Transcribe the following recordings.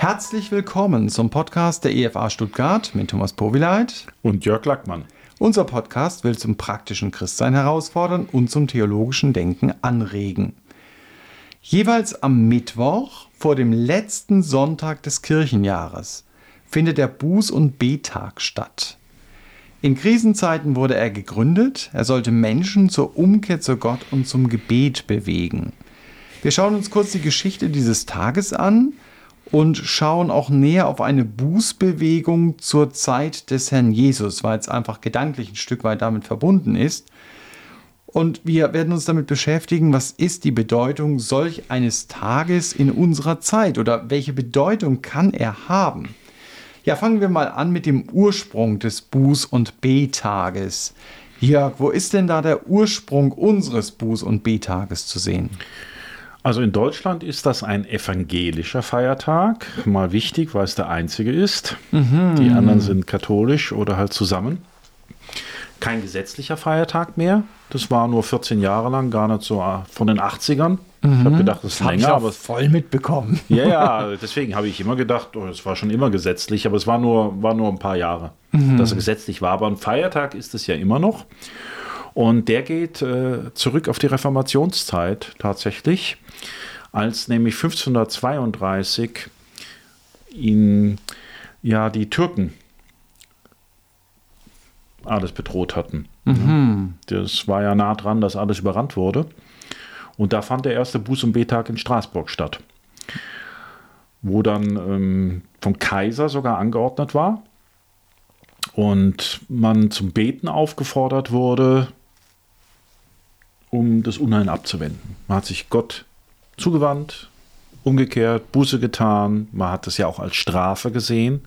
Herzlich willkommen zum Podcast der EFA Stuttgart mit Thomas Powileit und Jörg Lackmann. Unser Podcast will zum praktischen Christsein herausfordern und zum theologischen Denken anregen. Jeweils am Mittwoch vor dem letzten Sonntag des Kirchenjahres findet der Buß- und Betag statt. In Krisenzeiten wurde er gegründet, er sollte Menschen zur Umkehr zu Gott und zum Gebet bewegen. Wir schauen uns kurz die Geschichte dieses Tages an und schauen auch näher auf eine Bußbewegung zur Zeit des Herrn Jesus, weil es einfach gedanklich ein Stück weit damit verbunden ist. Und wir werden uns damit beschäftigen, was ist die Bedeutung solch eines Tages in unserer Zeit oder welche Bedeutung kann er haben? Ja, fangen wir mal an mit dem Ursprung des Buß- und B-Tages. Jörg, wo ist denn da der Ursprung unseres Buß- und B-Tages zu sehen? Also in Deutschland ist das ein evangelischer Feiertag. Mal wichtig, weil es der einzige ist. Mhm. Die anderen sind katholisch oder halt zusammen. Kein gesetzlicher Feiertag mehr. Das war nur 14 Jahre lang, gar nicht so äh, von den 80ern. Mhm. Ich habe gedacht, das ist das länger, aber voll mitbekommen. Ja, ja, deswegen habe ich immer gedacht, oh, es war schon immer gesetzlich, aber es war nur, war nur ein paar Jahre, mhm. dass es gesetzlich war. Aber ein Feiertag ist es ja immer noch. Und der geht äh, zurück auf die Reformationszeit tatsächlich, als nämlich 1532 ihn ja die Türken alles bedroht hatten. Mhm. Das war ja nah dran, dass alles überrannt wurde. Und da fand der erste Buß- und Betag in Straßburg statt, wo dann ähm, vom Kaiser sogar angeordnet war und man zum Beten aufgefordert wurde, um das Unheil abzuwenden. Man hat sich Gott zugewandt, umgekehrt, Buße getan. Man hat das ja auch als Strafe gesehen.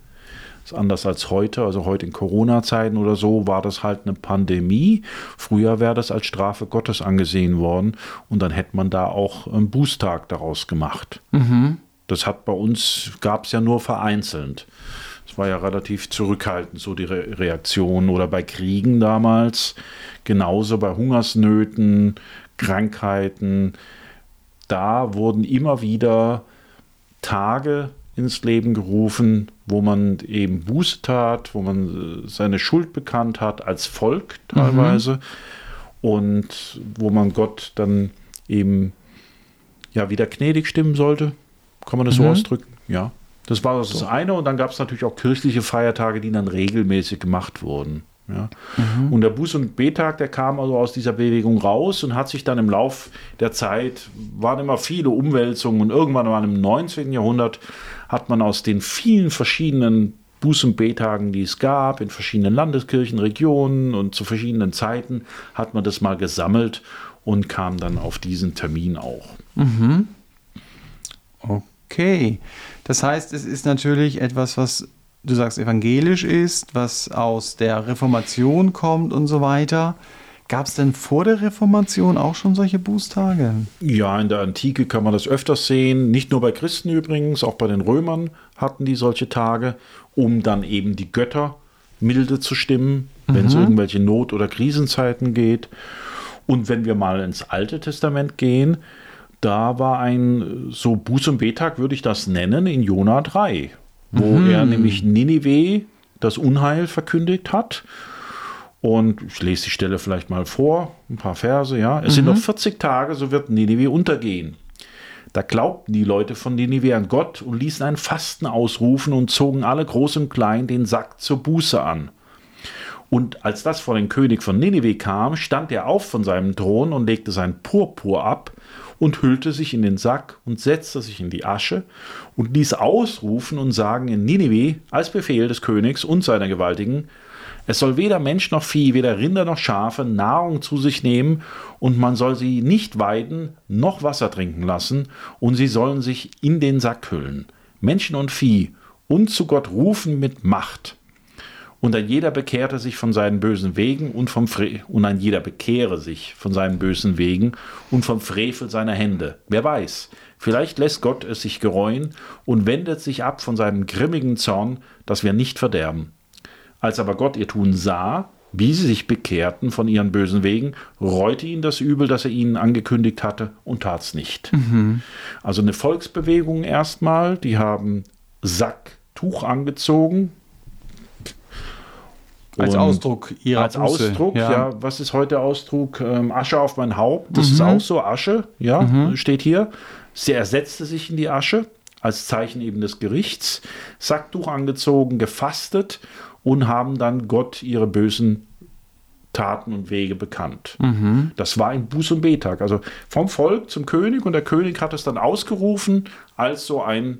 Das ist anders als heute. Also heute in Corona-Zeiten oder so war das halt eine Pandemie. Früher wäre das als Strafe Gottes angesehen worden und dann hätte man da auch einen Bußtag daraus gemacht. Mhm. Das hat bei uns, gab es ja nur vereinzelt. Es war ja relativ zurückhaltend, so die Re Reaktion. Oder bei Kriegen damals, genauso bei Hungersnöten, Krankheiten. Da wurden immer wieder Tage ins Leben gerufen, wo man eben Buße tat, wo man äh, seine Schuld bekannt hat, als Volk teilweise. Mhm. Und wo man Gott dann eben ja wieder gnädig stimmen sollte. Kann man das mhm. so ausdrücken? Ja. Das war das eine. Und dann gab es natürlich auch kirchliche Feiertage, die dann regelmäßig gemacht wurden. Ja. Mhm. Und der Buß- und Betag, der kam also aus dieser Bewegung raus und hat sich dann im Lauf der Zeit, waren immer viele Umwälzungen und irgendwann mal im 19. Jahrhundert hat man aus den vielen verschiedenen Buß- und Betagen, die es gab, in verschiedenen Landeskirchen, Regionen und zu verschiedenen Zeiten, hat man das mal gesammelt und kam dann auf diesen Termin auch. Mhm. Okay. Das heißt, es ist natürlich etwas, was du sagst evangelisch ist, was aus der Reformation kommt und so weiter. Gab es denn vor der Reformation auch schon solche Bußtage? Ja, in der Antike kann man das öfters sehen. Nicht nur bei Christen übrigens, auch bei den Römern hatten die solche Tage, um dann eben die Götter milde zu stimmen, wenn es mhm. irgendwelche Not- oder Krisenzeiten geht. Und wenn wir mal ins Alte Testament gehen, da war ein so Buß- und Betag, würde ich das nennen, in Jona 3, wo mhm. er nämlich Ninive das Unheil verkündigt hat. Und ich lese die Stelle vielleicht mal vor, ein paar Verse, ja. Es mhm. sind noch 40 Tage, so wird Ninive untergehen. Da glaubten die Leute von Ninive an Gott und ließen ein Fasten ausrufen und zogen alle groß und klein den Sack zur Buße an. Und als das vor den König von Ninive kam, stand er auf von seinem Thron und legte sein Purpur ab und hüllte sich in den Sack und setzte sich in die Asche und ließ ausrufen und sagen in Ninive als Befehl des Königs und seiner Gewaltigen, es soll weder Mensch noch Vieh, weder Rinder noch Schafe Nahrung zu sich nehmen, und man soll sie nicht weiden noch Wasser trinken lassen, und sie sollen sich in den Sack hüllen. Menschen und Vieh, und zu Gott rufen mit Macht. Und ein jeder bekehrte sich von seinen bösen Wegen und vom Fre und ein jeder bekehre sich von seinen bösen Wegen und vom Frevel seiner Hände. Wer weiß, vielleicht lässt Gott es sich gereuen und wendet sich ab von seinem grimmigen Zorn, dass wir nicht verderben. Als aber Gott ihr Tun sah, wie sie sich bekehrten von ihren bösen Wegen, reute ihn das Übel, das er ihnen angekündigt hatte, und tat's nicht. Mhm. Also eine Volksbewegung erstmal, die haben Sacktuch angezogen. Als Ausdruck ihrer als Buße, Ausdruck, ja. ja. Was ist heute Ausdruck? Ähm, Asche auf mein Haupt. Das ist auch so Asche, ja, steht hier. Sie ersetzte sich in die Asche als Zeichen eben des Gerichts. Sacktuch angezogen, gefastet und haben dann Gott ihre bösen Taten und Wege bekannt. Das war ein Buß- und Betag. Also vom Volk zum König und der König hat es dann ausgerufen als so ein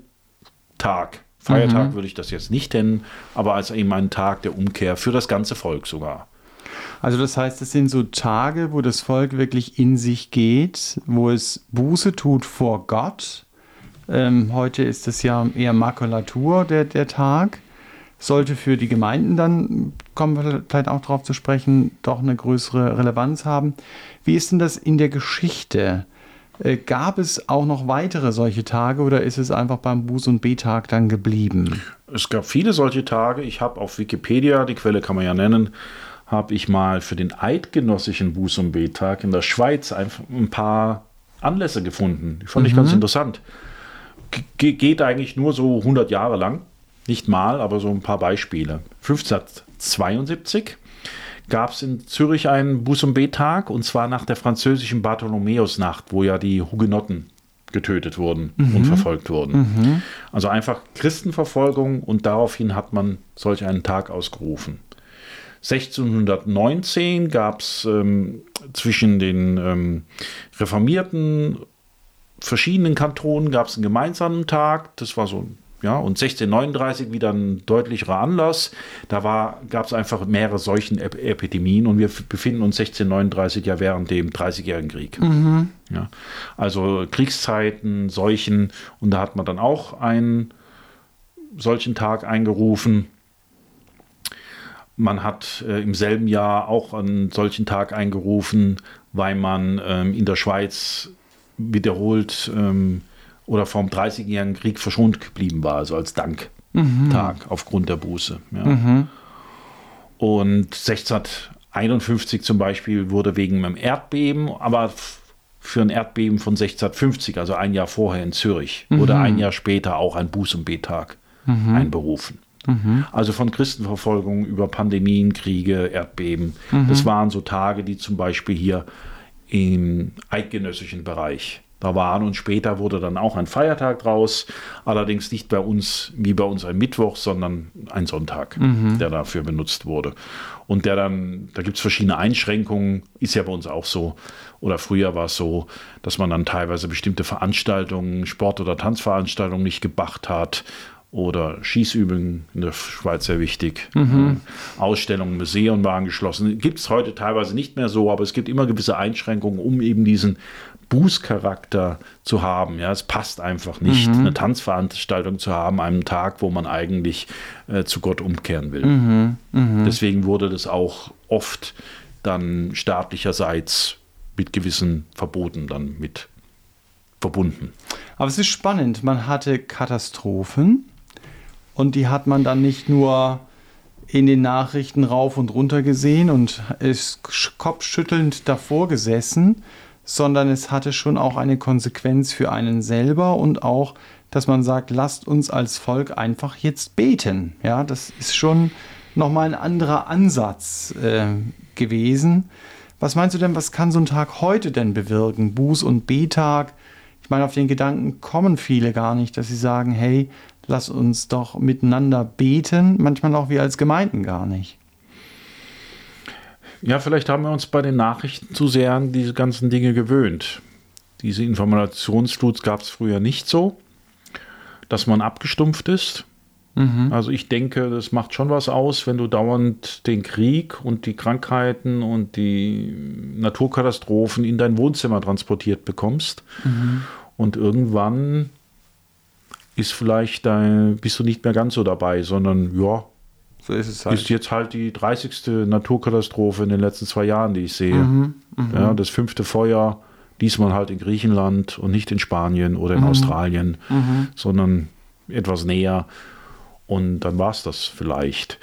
Tag. Feiertag würde ich das jetzt nicht nennen, aber als eben ein Tag der Umkehr für das ganze Volk sogar. Also das heißt, es sind so Tage, wo das Volk wirklich in sich geht, wo es Buße tut vor Gott. Ähm, heute ist es ja eher Makulatur, der, der Tag. Sollte für die Gemeinden dann, kommen wir vielleicht auch darauf zu sprechen, doch eine größere Relevanz haben. Wie ist denn das in der Geschichte? Äh, gab es auch noch weitere solche Tage oder ist es einfach beim Buß- und B-Tag dann geblieben? Es gab viele solche Tage. Ich habe auf Wikipedia, die Quelle kann man ja nennen, habe ich mal für den eidgenössischen Buß- und Betag in der Schweiz einfach ein paar Anlässe gefunden. Die fand ich ganz interessant. Ge geht eigentlich nur so 100 Jahre lang. Nicht mal, aber so ein paar Beispiele. 1572 gab es in Zürich einen Buß- und zwar nach der französischen Bartholomäusnacht, wo ja die Hugenotten getötet wurden und verfolgt wurden. Also einfach Christenverfolgung und daraufhin hat man solch einen Tag ausgerufen. 1619 gab es ähm, zwischen den ähm, Reformierten verschiedenen Kantonen gab es einen gemeinsamen Tag. Das war so ja, und 1639 wieder ein deutlicherer Anlass. Da gab es einfach mehrere solchen Ep Epidemien und wir befinden uns 1639 ja während dem Dreißigjährigen Krieg. Ja, also Kriegszeiten, Seuchen und da hat man dann auch einen solchen Tag eingerufen. Man hat äh, im selben Jahr auch einen solchen Tag eingerufen, weil man ähm, in der Schweiz wiederholt ähm, oder vom 30-jährigen Krieg verschont geblieben war, also als Danktag aufgrund der Buße. Ja. Und 1651 zum Beispiel wurde wegen einem Erdbeben, aber für ein Erdbeben von 1650, also ein Jahr vorher in Zürich, wurde ein Jahr später auch ein Buß- und Betag einberufen. Also von Christenverfolgung über Pandemien, Kriege, Erdbeben. Das waren so Tage, die zum Beispiel hier im eidgenössischen Bereich da waren und später wurde dann auch ein Feiertag draus, allerdings nicht bei uns wie bei uns ein Mittwoch, sondern ein Sonntag, der dafür benutzt wurde. Und der dann, da gibt es verschiedene Einschränkungen, ist ja bei uns auch so, oder früher war es so, dass man dann teilweise bestimmte Veranstaltungen, Sport- oder Tanzveranstaltungen nicht gebracht hat oder Schießübungen in der Schweiz sehr wichtig. Mhm. Ausstellungen, Museen waren geschlossen. Gibt es heute teilweise nicht mehr so, aber es gibt immer gewisse Einschränkungen, um eben diesen Bußcharakter zu haben. Ja, es passt einfach nicht, mhm. eine Tanzveranstaltung zu haben, an einem Tag, wo man eigentlich äh, zu Gott umkehren will. Mhm. Mhm. Deswegen wurde das auch oft dann staatlicherseits mit gewissen Verboten dann mit verbunden. Aber es ist spannend. Man hatte Katastrophen und die hat man dann nicht nur in den Nachrichten rauf und runter gesehen und ist kopfschüttelnd davor gesessen, sondern es hatte schon auch eine Konsequenz für einen selber und auch, dass man sagt, lasst uns als Volk einfach jetzt beten. Ja, das ist schon nochmal ein anderer Ansatz äh, gewesen. Was meinst du denn, was kann so ein Tag heute denn bewirken? Buß- und Betag? Ich meine, auf den Gedanken kommen viele gar nicht, dass sie sagen, hey, lass uns doch miteinander beten. Manchmal auch wir als Gemeinden gar nicht. Ja, vielleicht haben wir uns bei den Nachrichten zu sehr an diese ganzen Dinge gewöhnt. Diese Informationsflut gab es früher nicht so, dass man abgestumpft ist. Mhm. Also ich denke, das macht schon was aus, wenn du dauernd den Krieg und die Krankheiten und die Naturkatastrophen in dein Wohnzimmer transportiert bekommst. Mhm. Und irgendwann ist vielleicht dein, bist du nicht mehr ganz so dabei, sondern ja, so ist es halt. Ist jetzt halt die 30. Naturkatastrophe in den letzten zwei Jahren, die ich sehe. Mhm, ja, das fünfte Feuer, diesmal halt in Griechenland und nicht in Spanien oder in mhm. Australien, mhm. sondern etwas näher. Und dann war es das vielleicht.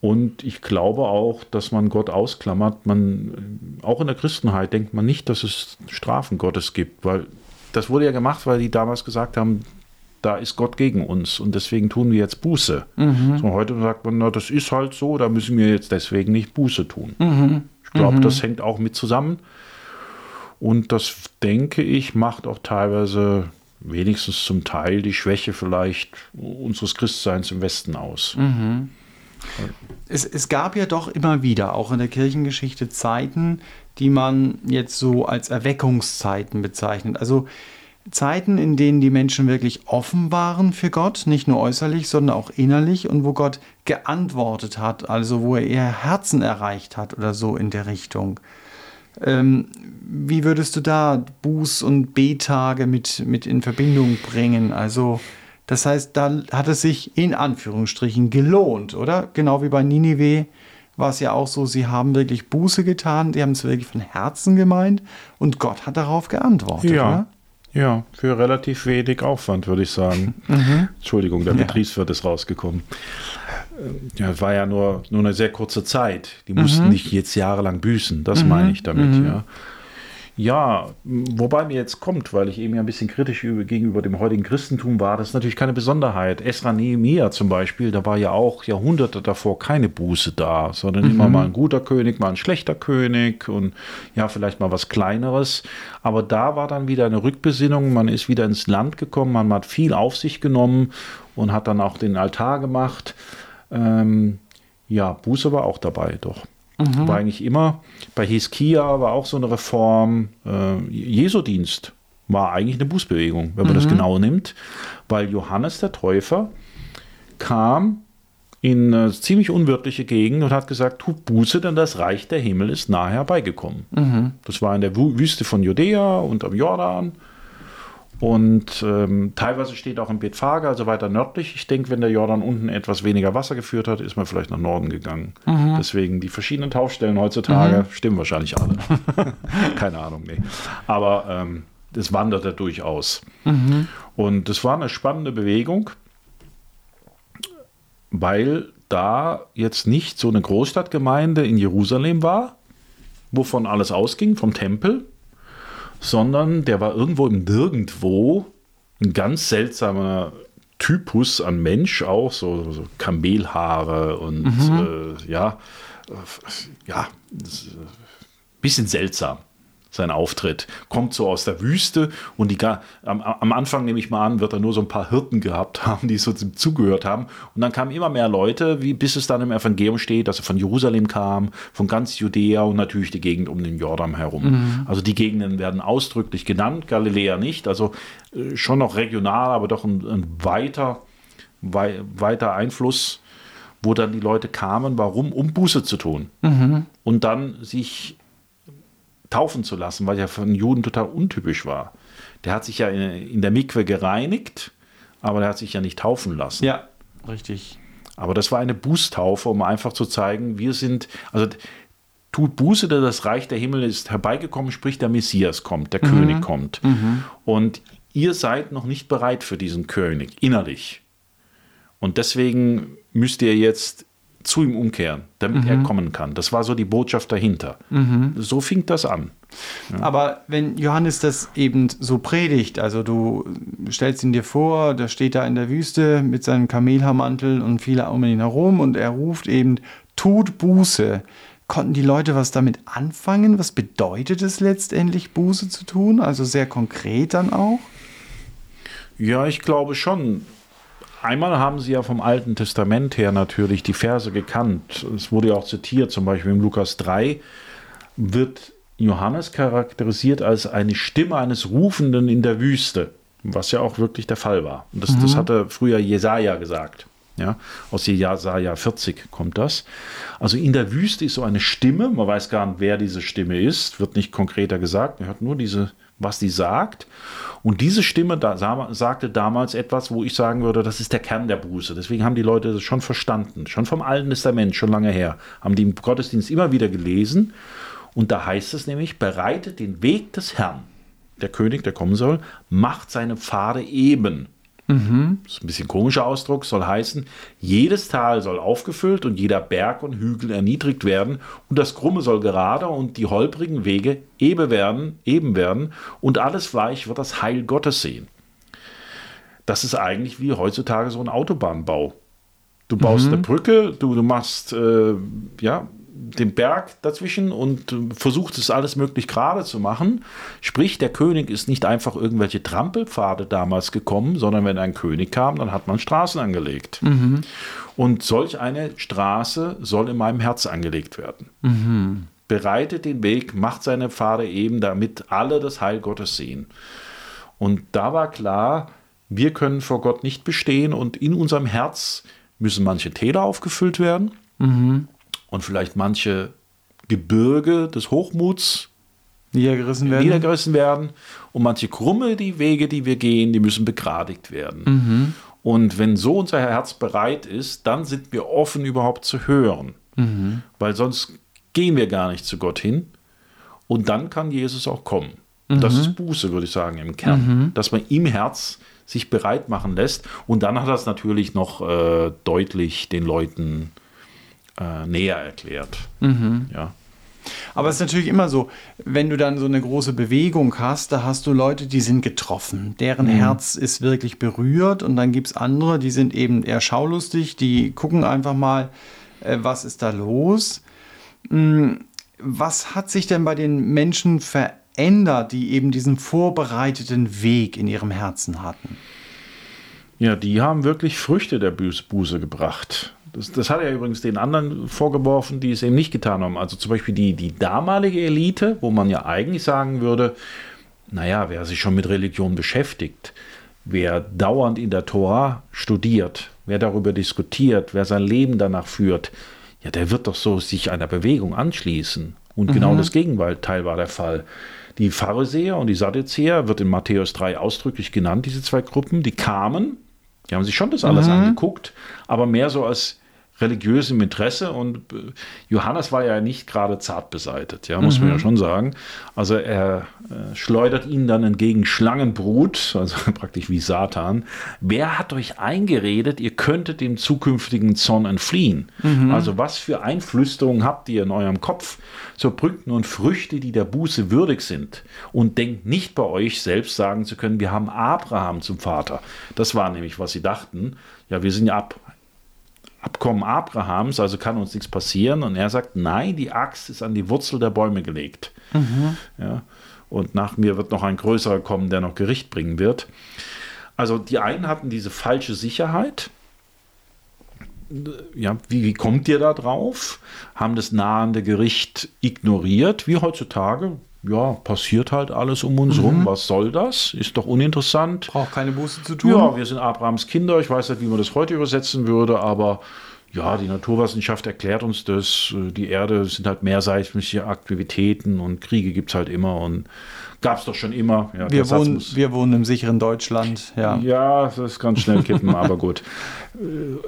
Und ich glaube auch, dass man Gott ausklammert. Man, auch in der Christenheit denkt man nicht, dass es Strafen Gottes gibt, weil das wurde ja gemacht, weil die damals gesagt haben, da ist Gott gegen uns und deswegen tun wir jetzt Buße. Mhm. So, heute sagt man, na, das ist halt so, da müssen wir jetzt deswegen nicht Buße tun. Mhm. Ich glaube, mhm. das hängt auch mit zusammen. Und das, denke ich, macht auch teilweise wenigstens zum Teil die Schwäche vielleicht unseres Christseins im Westen aus. Mhm. Es, es, gab ja doch immer wieder, auch in der Kirchengeschichte, Zeiten, die man jetzt so als Erweckungszeiten bezeichnet. Also Zeiten, in denen die Menschen wirklich offen waren für Gott, nicht nur äußerlich, sondern auch innerlich und wo Gott geantwortet hat, also wo er ihr Herzen erreicht hat oder so in der Richtung. Ähm, wie würdest du da Buß- und B-Tage mit, mit in Verbindung bringen? Also, das heißt, da hat es sich in Anführungsstrichen gelohnt, oder? Genau wie bei Ninive war es ja auch so, sie haben wirklich Buße getan, die haben es wirklich von Herzen gemeint und Gott hat darauf geantwortet. Ja, oder? Ja, für relativ wenig Aufwand, würde ich sagen. Mhm. Entschuldigung, der ja. Betriebswirt ist rausgekommen. Äh, ja, war ja nur, nur eine sehr kurze Zeit. Die mussten mhm. nicht jetzt jahrelang büßen, das mhm. meine ich damit, mhm. ja. Ja, wobei mir jetzt kommt, weil ich eben ja ein bisschen kritisch gegenüber dem heutigen Christentum war, das ist natürlich keine Besonderheit. Esra Nehemiah zum Beispiel, da war ja auch Jahrhunderte davor keine Buße da, sondern mhm. immer mal ein guter König, mal ein schlechter König und ja, vielleicht mal was Kleineres. Aber da war dann wieder eine Rückbesinnung, man ist wieder ins Land gekommen, man hat viel auf sich genommen und hat dann auch den Altar gemacht. Ähm, ja, Buße war auch dabei, doch. Mhm. War eigentlich immer, bei Hiskia war auch so eine Reform, äh, Jesu-Dienst war eigentlich eine Bußbewegung, wenn man mhm. das genau nimmt, weil Johannes der Täufer kam in eine ziemlich unwirtliche Gegend und hat gesagt, tut Buße, denn das Reich der Himmel ist nahe herbeigekommen. Mhm. Das war in der Wüste von Judäa und am Jordan. Und ähm, teilweise steht auch in Bethphage, also weiter nördlich. Ich denke, wenn der Jordan unten etwas weniger Wasser geführt hat, ist man vielleicht nach Norden gegangen. Mhm. Deswegen die verschiedenen Taufstellen heutzutage mhm. stimmen wahrscheinlich alle. Keine Ahnung, nee. Aber ähm, das wanderte durchaus. Mhm. Und das war eine spannende Bewegung, weil da jetzt nicht so eine Großstadtgemeinde in Jerusalem war, wovon alles ausging, vom Tempel, sondern der war irgendwo im Nirgendwo ein ganz seltsamer Typus an Mensch auch, so, so Kamelhaare und mhm. äh, ja, äh, ja, bisschen seltsam sein Auftritt. Kommt so aus der Wüste und die, am, am, Anfang, nehme ich mal an, wird er nur so ein paar Hirten gehabt haben, die so zugehört haben. Und dann kamen immer mehr Leute, wie, bis es dann im Evangelium steht, dass er von Jerusalem kam, von ganz Judäa und natürlich die Gegend um den Jordan herum. Mhm. Also die Gegenden werden ausdrücklich genannt, Galiläa nicht. Also äh, schon noch regional, aber doch ein, ein weiter, wei weiter Einfluss wo dann die Leute kamen, warum? Um Buße zu tun. Mhm. Und dann sich taufen zu lassen, weil ja für einen Juden total untypisch war. Der hat sich ja in, der Mikwe gereinigt, aber der hat sich ja nicht taufen lassen. Ja, richtig. Aber das war eine Bußtaufe, um einfach zu zeigen, wir sind, also tut Buße, denn das Reich der Himmel ist herbeigekommen, sprich der Messias kommt, der mhm. König kommt. Mhm. Und ihr seid noch nicht bereit für diesen König, innerlich. Und deswegen müsst ihr jetzt zu ihm umkehren, damit mhm. er kommen kann. Das war so die Botschaft dahinter. Mhm. So fing das an. Ja. Aber wenn Johannes das eben so predigt, also du stellst ihn dir vor, der steht da in der Wüste mit seinem Kamelhaarmantel und viele um ihn herum und er ruft eben, tut Buße. Konnten die Leute was damit anfangen? Was bedeutet es letztendlich, Buße zu tun? Also sehr konkret dann auch? Ja, ich glaube schon. Einmal haben sie ja vom Alten Testament her natürlich die Verse gekannt. Es wurde ja auch zitiert, zum Beispiel im Lukas 3 wird Johannes charakterisiert als eine Stimme eines Rufenden in der Wüste, was ja auch wirklich der Fall war. Und das, mhm. das hatte früher Jesaja gesagt. Ja, aus Jesaja 40 kommt das. Also in der Wüste ist so eine Stimme, man weiß gar nicht, wer diese Stimme ist, wird nicht konkreter gesagt, man hört nur diese, was die sagt. Und diese Stimme da, sagte damals etwas, wo ich sagen würde, das ist der Kern der Buße. Deswegen haben die Leute das schon verstanden, schon vom Alten Testament, schon lange her, haben die im Gottesdienst immer wieder gelesen. Und da heißt es nämlich, bereitet den Weg des Herrn. Der König, der kommen soll, macht seine Pfade eben. Mhm. Das ist ein bisschen komischer Ausdruck, soll heißen, jedes Tal soll aufgefüllt und jeder Berg und Hügel erniedrigt werden und das Krumme soll gerade und die holprigen Wege eben werden, eben werden und alles Fleisch wird das Heil Gottes sehen. das ist eigentlich wie heutzutage so ein Autobahnbau. Du baust mhm. eine Brücke, du, du machst äh, ja, den Berg dazwischen und versucht es alles möglich gerade zu machen. Sprich, der König ist nicht einfach irgendwelche Trampelpfade damals gekommen, sondern wenn ein König kam, dann hat man Straßen angelegt. Mhm. Und solch eine Straße soll in meinem Herz angelegt werden. Mhm. Bereitet den Weg, macht seine Pfade eben, damit alle das Heil Gottes sehen. Und da war klar, wir können vor Gott nicht bestehen und in unserem Herz müssen manche Täler aufgefüllt werden. Mhm und vielleicht manche Gebirge des Hochmuts niedergerissen werden. niedergerissen werden. Und manche krumme die Wege, die wir gehen, die müssen begradigt werden. Mhm. Und wenn so unser Herz bereit ist, dann sind wir offen überhaupt zu hören. Mhm. Weil sonst gehen wir gar nicht zu Gott hin. Und dann kann Jesus auch kommen. Mhm. Das ist Buße, würde ich sagen, im Kern. Mhm. Dass man im Herz sich bereit machen lässt. Und dann hat es natürlich noch äh, deutlich den Leuten äh, näher erklärt. Mhm. Ja. Aber es ist natürlich immer so, wenn du dann so eine große Bewegung hast, da hast du Leute, die sind getroffen, deren mhm. Herz ist wirklich berührt und dann gibt es andere, die sind eben eher schaulustig, die gucken einfach mal, äh, was ist da los. Mhm. Was hat sich denn bei den Menschen verändert, die eben diesen vorbereiteten Weg in ihrem Herzen hatten? Ja, die haben wirklich Früchte der Buße gebracht. Das, das hat er übrigens den anderen vorgeworfen, die es eben nicht getan haben. Also zum Beispiel die, die damalige Elite, wo man ja eigentlich sagen würde, naja, wer sich schon mit Religion beschäftigt, wer dauernd in der Tora studiert, wer darüber diskutiert, wer sein Leben danach führt, ja, der wird doch so sich einer Bewegung anschließen. Und genau mhm. das Gegenteil war der Fall. Die Pharisäer und die Sadduzäer wird in Matthäus 3 ausdrücklich genannt, diese zwei Gruppen, die kamen, die haben sich schon das alles mhm. angeguckt, aber mehr so als religiösem Interesse und äh, Johannes war ja nicht gerade zart beseitet, ja, muss mhm. man ja mhm. schon sagen. Also er äh, schleudert ihnen dann entgegen Schlangenbrut, also praktisch wie Satan. Wer hat euch eingeredet, ihr könntet dem zukünftigen Zorn entfliehen? Mhm. Also was für Einflüsterungen habt ihr in eurem Kopf? So brückt nun Früchte, die der Buße würdig sind und denkt nicht bei euch selbst sagen zu können, wir haben Abraham zum Vater. Das war nämlich, was sie dachten. Ja, wir sind ja ab Abkommen Abrahams, also kann uns nichts passieren. Und er sagt, nein, die Axt ist an die Wurzel der Bäume gelegt. Mhm. Ja, und nach mir wird noch ein größerer kommen, der noch Gericht bringen wird. Also die einen hatten diese falsche Sicherheit. Ja, wie, wie kommt ihr da drauf? Haben das nahende Gericht ignoriert, wie heutzutage ja, passiert halt alles um uns mhm. rum. Was soll das? Ist doch uninteressant. Braucht keine Buße zu tun. Ja, wir sind Abrahams Kinder. Ich weiß nicht, wie man das heute übersetzen würde, aber ja, die Naturwissenschaft erklärt uns das. Die Erde sind halt mehrseitliche Aktivitäten und Kriege gibt es halt immer und gab es doch schon immer. Ja, wir, wohnen, wir wohnen im sicheren Deutschland. Ja, ja das kann schnell kippen, aber gut.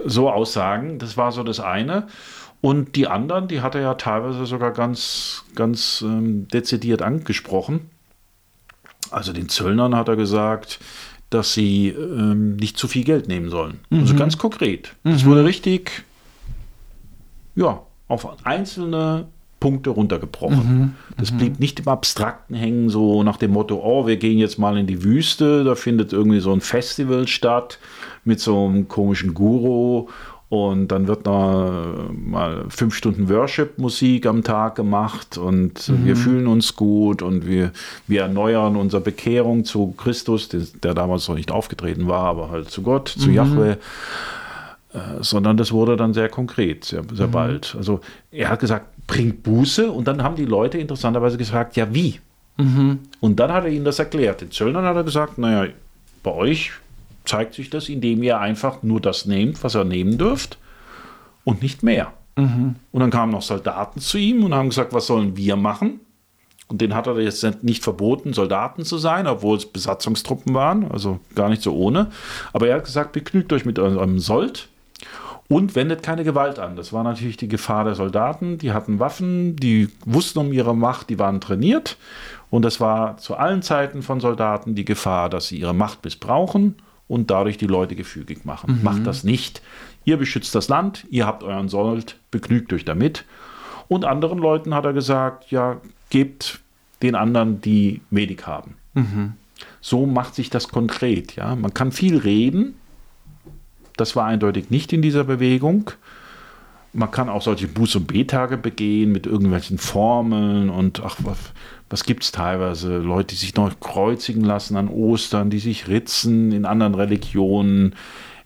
So Aussagen, das war so das eine. Und die anderen, die hat er ja teilweise sogar ganz, ganz ähm, dezidiert angesprochen. Also den Zöllnern hat er gesagt, dass sie ähm, nicht zu viel Geld nehmen sollen. Also mhm. Also ganz konkret. Es mhm. wurde richtig, ja, auf einzelne Punkte runtergebrochen. Mhm. Das blieb mhm. nicht im Abstrakten hängen, so nach dem Motto, oh, wir gehen jetzt mal in die Wüste, da findet irgendwie so ein Festival statt mit so einem komischen Guru und dann wird noch mal fünf Stunden Worship-Musik am Tag gemacht und mhm. wir fühlen uns gut und wir, wir erneuern unsere Bekehrung zu Christus, der, der damals noch nicht aufgetreten war, aber halt zu Gott, zu mhm. Yahweh. Äh, sondern das wurde dann sehr konkret, sehr, sehr mhm. bald. Also er hat gesagt, bringt Buße und dann haben die Leute interessanterweise gesagt, ja wie? Mhm. Und dann hat er ihnen das erklärt. Den Zöllnern hat er gesagt, naja, bei euch zeigt sich das, indem ihr einfach nur das nehmt, was ihr nehmen dürft und nicht mehr. Mhm. Und dann kamen noch Soldaten zu ihm und haben gesagt, was sollen wir machen? Und den hat er jetzt nicht verboten, Soldaten zu sein, obwohl es Besatzungstruppen waren, also gar nicht so ohne. Aber er hat gesagt, begnügt euch mit eurem Sold und wendet keine Gewalt an. Das war natürlich die Gefahr der Soldaten. Die hatten Waffen, die wussten um ihre Macht, die waren trainiert. Und das war zu allen Zeiten von Soldaten die Gefahr, dass sie ihre Macht missbrauchen und dadurch die Leute gefügig machen. Mhm. Macht das nicht. Ihr beschützt das Land, ihr habt euren Sold, begnügt euch damit. Und anderen Leuten hat er gesagt, ja, gebt den anderen, die wenig haben. Mhm. so macht sich das konkret. Ja? Man kann viel reden, das war eindeutig nicht in dieser Bewegung. Man kann auch solche Buß- und B-Tage begehen mit irgendwelchen Formeln und ach, was, was gibt es teilweise? Leute, die sich noch kreuzigen lassen an Ostern, die sich ritzen in anderen Religionen,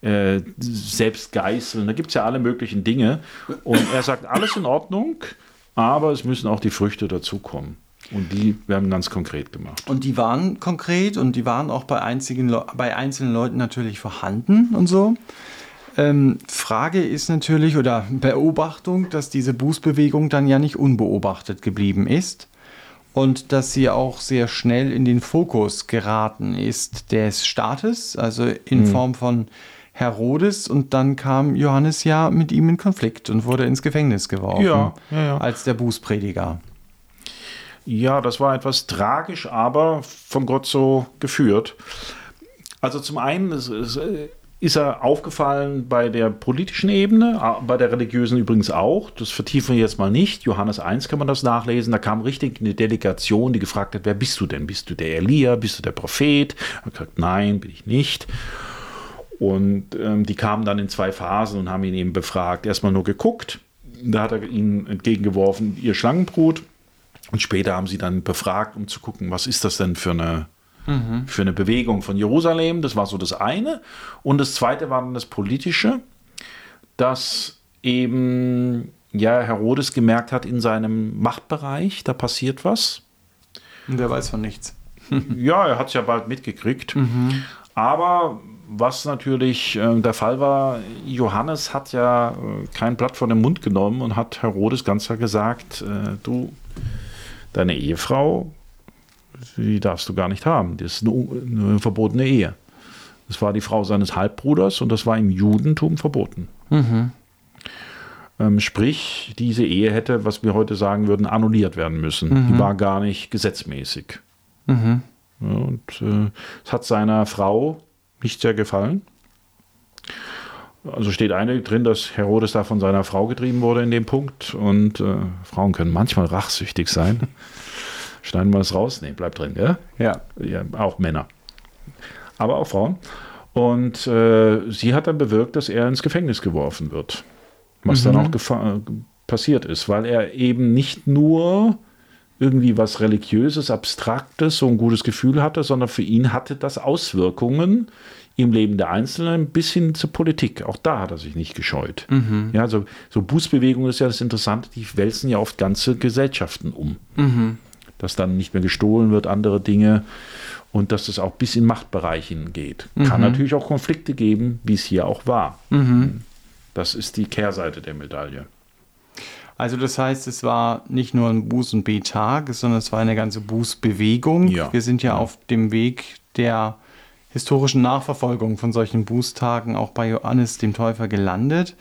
äh, selbst geißeln. Da gibt es ja alle möglichen Dinge. Und er sagt, alles in Ordnung, aber es müssen auch die Früchte dazukommen. Und die werden ganz konkret gemacht. Und die waren konkret und die waren auch bei, einzigen, bei einzelnen Leuten natürlich vorhanden und so. Ähm, Frage ist natürlich oder Beobachtung, dass diese Bußbewegung dann ja nicht unbeobachtet geblieben ist und dass sie auch sehr schnell in den Fokus geraten ist des Staates, also in mhm. Form von Herodes und dann kam Johannes ja mit ihm in Konflikt und wurde ins Gefängnis geworfen ja, ja, ja. als der Bußprediger. Ja, das war etwas tragisch, aber von Gott so geführt. Also zum einen ist, ist, ist er aufgefallen bei der politischen Ebene, bei der religiösen übrigens auch. Das vertiefen wir jetzt mal nicht. Johannes 1 kann man das nachlesen. Da kam richtig eine Delegation, die gefragt hat, wer bist du denn? Bist du der Elia? Bist du der Prophet? Er hat gesagt, nein, bin ich nicht. Und ähm, die kamen dann in zwei Phasen und haben ihn eben befragt. Erstmal nur geguckt. Da hat er ihnen entgegengeworfen, ihr Schlangenbrut. Und später haben sie dann befragt, um zu gucken, was ist das denn für eine, mhm. für eine Bewegung von Jerusalem. Das war so das eine. Und das zweite war dann das Politische, dass eben ja, Herodes gemerkt hat, in seinem Machtbereich, da passiert was. Und der weiß von nichts. ja, er hat es ja bald mitgekriegt. Mhm. Aber was natürlich äh, der Fall war, Johannes hat ja äh, kein Blatt von dem Mund genommen und hat Herodes ganz klar gesagt, äh, du, deine Ehefrau, die darfst du gar nicht haben. Das ist eine, eine, verbotene Ehe. Das war die Frau seines Halbbruders und das war im Judentum verboten. Mhm. Ähm, sprich, diese Ehe hätte, was wir heute sagen würden, annulliert werden müssen. Mhm. Die war gar nicht gesetzmäßig. Mhm. Ja, und äh, es hat seiner Frau nicht sehr gefallen. Also steht eine drin, dass Herodes da von seiner Frau getrieben wurde in dem Punkt. Und äh, Frauen können manchmal rachsüchtig sein. Schneiden wir es raus? Nee, bleibt drin, gell? Ja. ja auch Männer. Aber auch Frauen. Und äh, sie hat dann bewirkt, dass er ins Gefängnis geworfen wird. Was mhm. dann auch passiert ist, weil er eben nicht nur irgendwie was Religiöses, Abstraktes, so ein gutes Gefühl hatte, sondern für ihn hatte das Auswirkungen im Leben der Einzelnen bis hin zur Politik. Auch da hat er sich nicht gescheut. Mhm. Ja, also, so Bußbewegung ist ja das Interessante, die wälzen ja oft ganze Gesellschaften um. Mhm. Dass dann nicht mehr gestohlen wird, andere Dinge und dass das auch bis in Machtbereichen geht. Mhm. Kann natürlich auch Konflikte geben, wie es hier auch war. Mhm. Das ist die Kehrseite der Medaille. Also das heißt, es war nicht nur ein Buß- und B-Tag, sondern es war eine ganze Bußbewegung. Ja. Wir sind ja, ja auf dem Weg der historischen Nachverfolgung von solchen Bußtagen auch bei Johannes dem Täufer gelandet.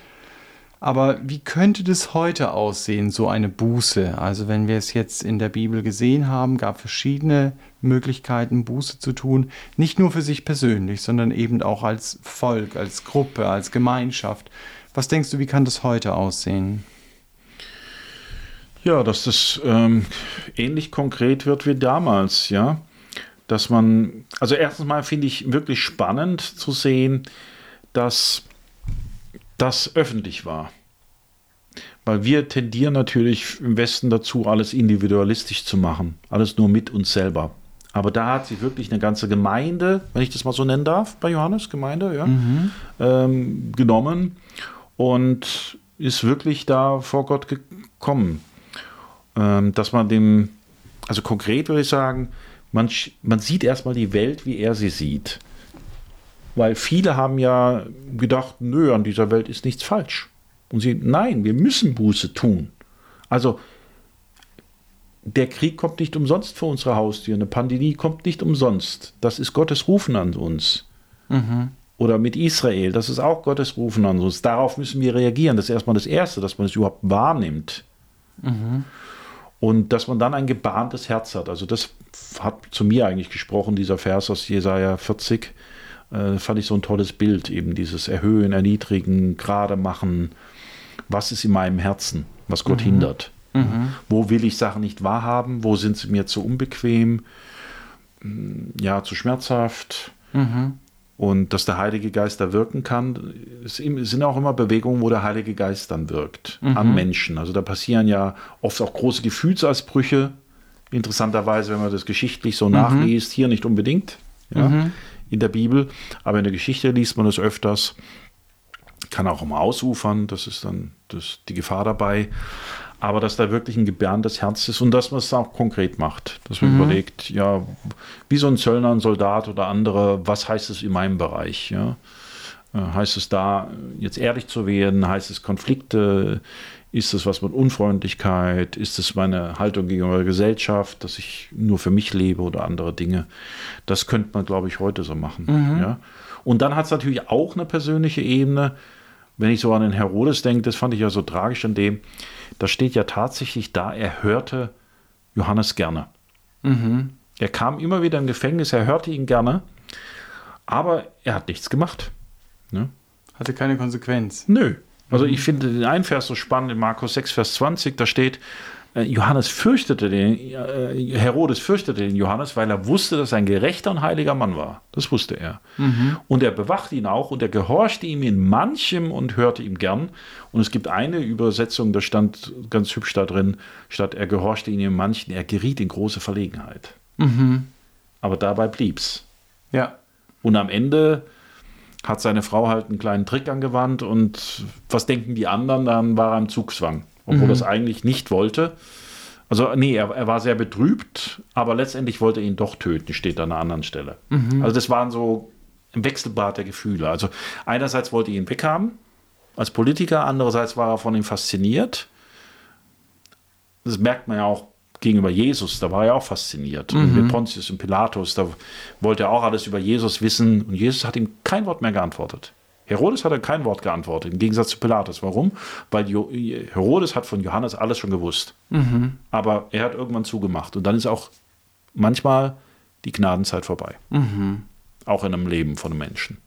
Aber wie könnte das heute aussehen, so eine Buße? Also wenn wir es jetzt in der Bibel gesehen haben, gab verschiedene Möglichkeiten, Buße zu tun, nicht nur für sich persönlich, sondern eben auch als Volk, als Gruppe, als Gemeinschaft. Was denkst du, wie kann das heute aussehen? Ja, dass das ähm, ähnlich konkret wird wie damals, ja. Dass man, also erstens mal finde ich wirklich spannend zu sehen, dass das öffentlich war. Weil wir tendieren natürlich im Westen dazu, alles individualistisch zu machen, alles nur mit uns selber. Aber da hat sich wirklich eine ganze Gemeinde, wenn ich das mal so nennen darf, bei Johannes, Gemeinde, ja, mhm. ähm, genommen und ist wirklich da vor Gott gekommen ähm, dass man dem, also konkret würde ich sagen, man, man sieht erstmal die Welt, wie er sie sieht. Weil viele haben ja gedacht, nö, an dieser Welt ist nichts falsch. Und sie, nein, wir müssen Buße tun. Also der Krieg kommt nicht umsonst vor unsere Haustür, eine Pandemie kommt nicht umsonst. Das ist Gottes Rufen an uns. Mhm. Oder mit Israel, das ist auch Gottes Rufen an uns. Darauf müssen wir reagieren. Das ist erstmal das Erste, dass man es überhaupt wahrnimmt. Mhm. Und dass man dann ein gebahntes Herz hat. Also das hat zu mir eigentlich gesprochen, dieser Vers aus Jesaja 40. Äh, fand ich so ein tolles Bild, eben dieses Erhöhen, Erniedrigen, gerade machen. Was ist in meinem Herzen, was Gott mhm. hindert? Mhm. Wo will ich Sachen nicht wahrhaben? Wo sind sie mir zu unbequem? ja, zu schmerzhaft. Und dass der Heilige Geist da wirken kann. Es sind auch immer Bewegungen, wo der Heilige Geist dann wirkt. Am Menschen. Also da passieren ja oft auch große Gefühlsausbrüche. Interessanterweise, wenn man das geschichtlich so nachliest, hier nicht unbedingt. Ja, in der Bibel, aber in der Geschichte liest man das öfters. Kann auch immer ausufern, das ist dann das, die Gefahr dabei aber dass da wirklich ein Gebären des Herzens ist und dass man es auch konkret macht. Dass man mhm. überlegt, ja, wie so ein Zöllner, ein Soldat oder andere, was heißt es in meinem Bereich? Ja? Äh, heißt es da, jetzt ehrlich zu werden? Heißt es Konflikte? Ist es was mit Unfreundlichkeit? Ist es meine Haltung gegenüber der Gesellschaft, dass ich nur für mich lebe oder andere Dinge? Das könnte man, glaube ich, heute so machen. Mhm. Ja? Und dann hat es natürlich auch eine persönliche Ebene. Wenn ich so an den Herodes denke, das fand ich ja so tragisch an dem, da steht ja tatsächlich da, er hörte Johannes gerne. Mhm. Er kam immer wieder im Gefängnis, er hörte ihn gerne, aber er hat nichts gemacht. Ne? Hatte keine Konsequenz. Nö. Also mhm. ich finde den einen Vers so spannend in Markus 6, Vers 20, da steht, äh, Johannes fürchtete den, äh, Herodes fürchtete den Johannes, weil er wusste, dass er ein gerechter und heiliger Mann war. Das wusste er. Mhm. Und er bewachte ihn auch und er gehorchte ihm in manchem und hörte ihm gern. Und es gibt eine Übersetzung, da stand ganz hübsch da drin, statt er gehorchte ihm in manchen, er geriet in große Verlegenheit. Mhm. Aber dabei blieb's. Ja. Und am Ende hat seine Frau halt einen kleinen Trick angewandt und was denken die anderen? Dann war er im Zugzwang obwohl mhm. er es eigentlich nicht wollte. Also, nee, er, er, war sehr betrübt, aber letztendlich wollte er ihn doch töten, steht an einer anderen Stelle. Mhm. Also, das waren so ein Wechselbad der Gefühle. Also, einerseits wollte er ihn weghaben als Politiker, andererseits war er von ihm fasziniert. Das merkt man ja auch gegenüber Jesus, da war er auch fasziniert. Mhm. mit Pontius und Pilatus, da wollte er auch alles über Jesus wissen und Jesus hat ihm kein Wort mehr geantwortet. Herodes hat er kein Wort geantwortet, im Gegensatz zu Pilatus. Warum? Weil Herodes hat von Johannes alles schon gewusst. Mhm. Aber er hat irgendwann zugemacht. Und dann ist auch manchmal die Gnadenzeit vorbei. Mhm. Auch in einem Leben von einem Menschen.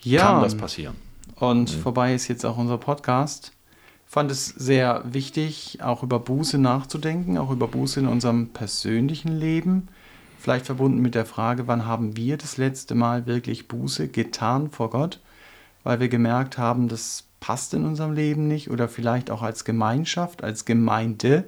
Ja. Kann das passieren. Und mhm. vorbei ist jetzt auch unser Podcast. Fand es sehr wichtig, auch über Buße nachzudenken, auch über Buße in unserem persönlichen Leben. Vielleicht verbunden mit der Frage, wann haben wir das letzte Mal wirklich Buße getan vor Gott, weil wir gemerkt haben, das passt in unserem Leben nicht oder vielleicht auch als Gemeinschaft, als Gemeinde.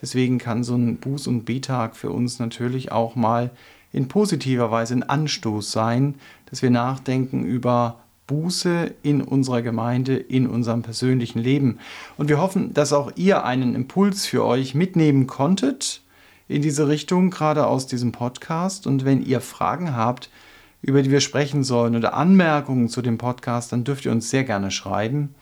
Deswegen kann so ein Buß- und Betag für uns natürlich auch mal in positiver Weise ein Anstoß sein, dass wir nachdenken über Buße in unserer Gemeinde, in unserem persönlichen Leben. Und wir hoffen, dass auch ihr einen Impuls für euch mitnehmen konntet in diese Richtung, gerade aus diesem Podcast. Und wenn ihr Fragen habt, über die wir sprechen sollen oder Anmerkungen zu dem Podcast, dann dürft ihr uns sehr gerne schreiben.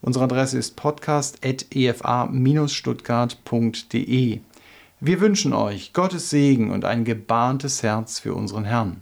Unsere Adresse ist podcast.efa-stuttgart.de. Wir wünschen euch Gottes Segen und ein gebahntes Herz für unseren Herrn.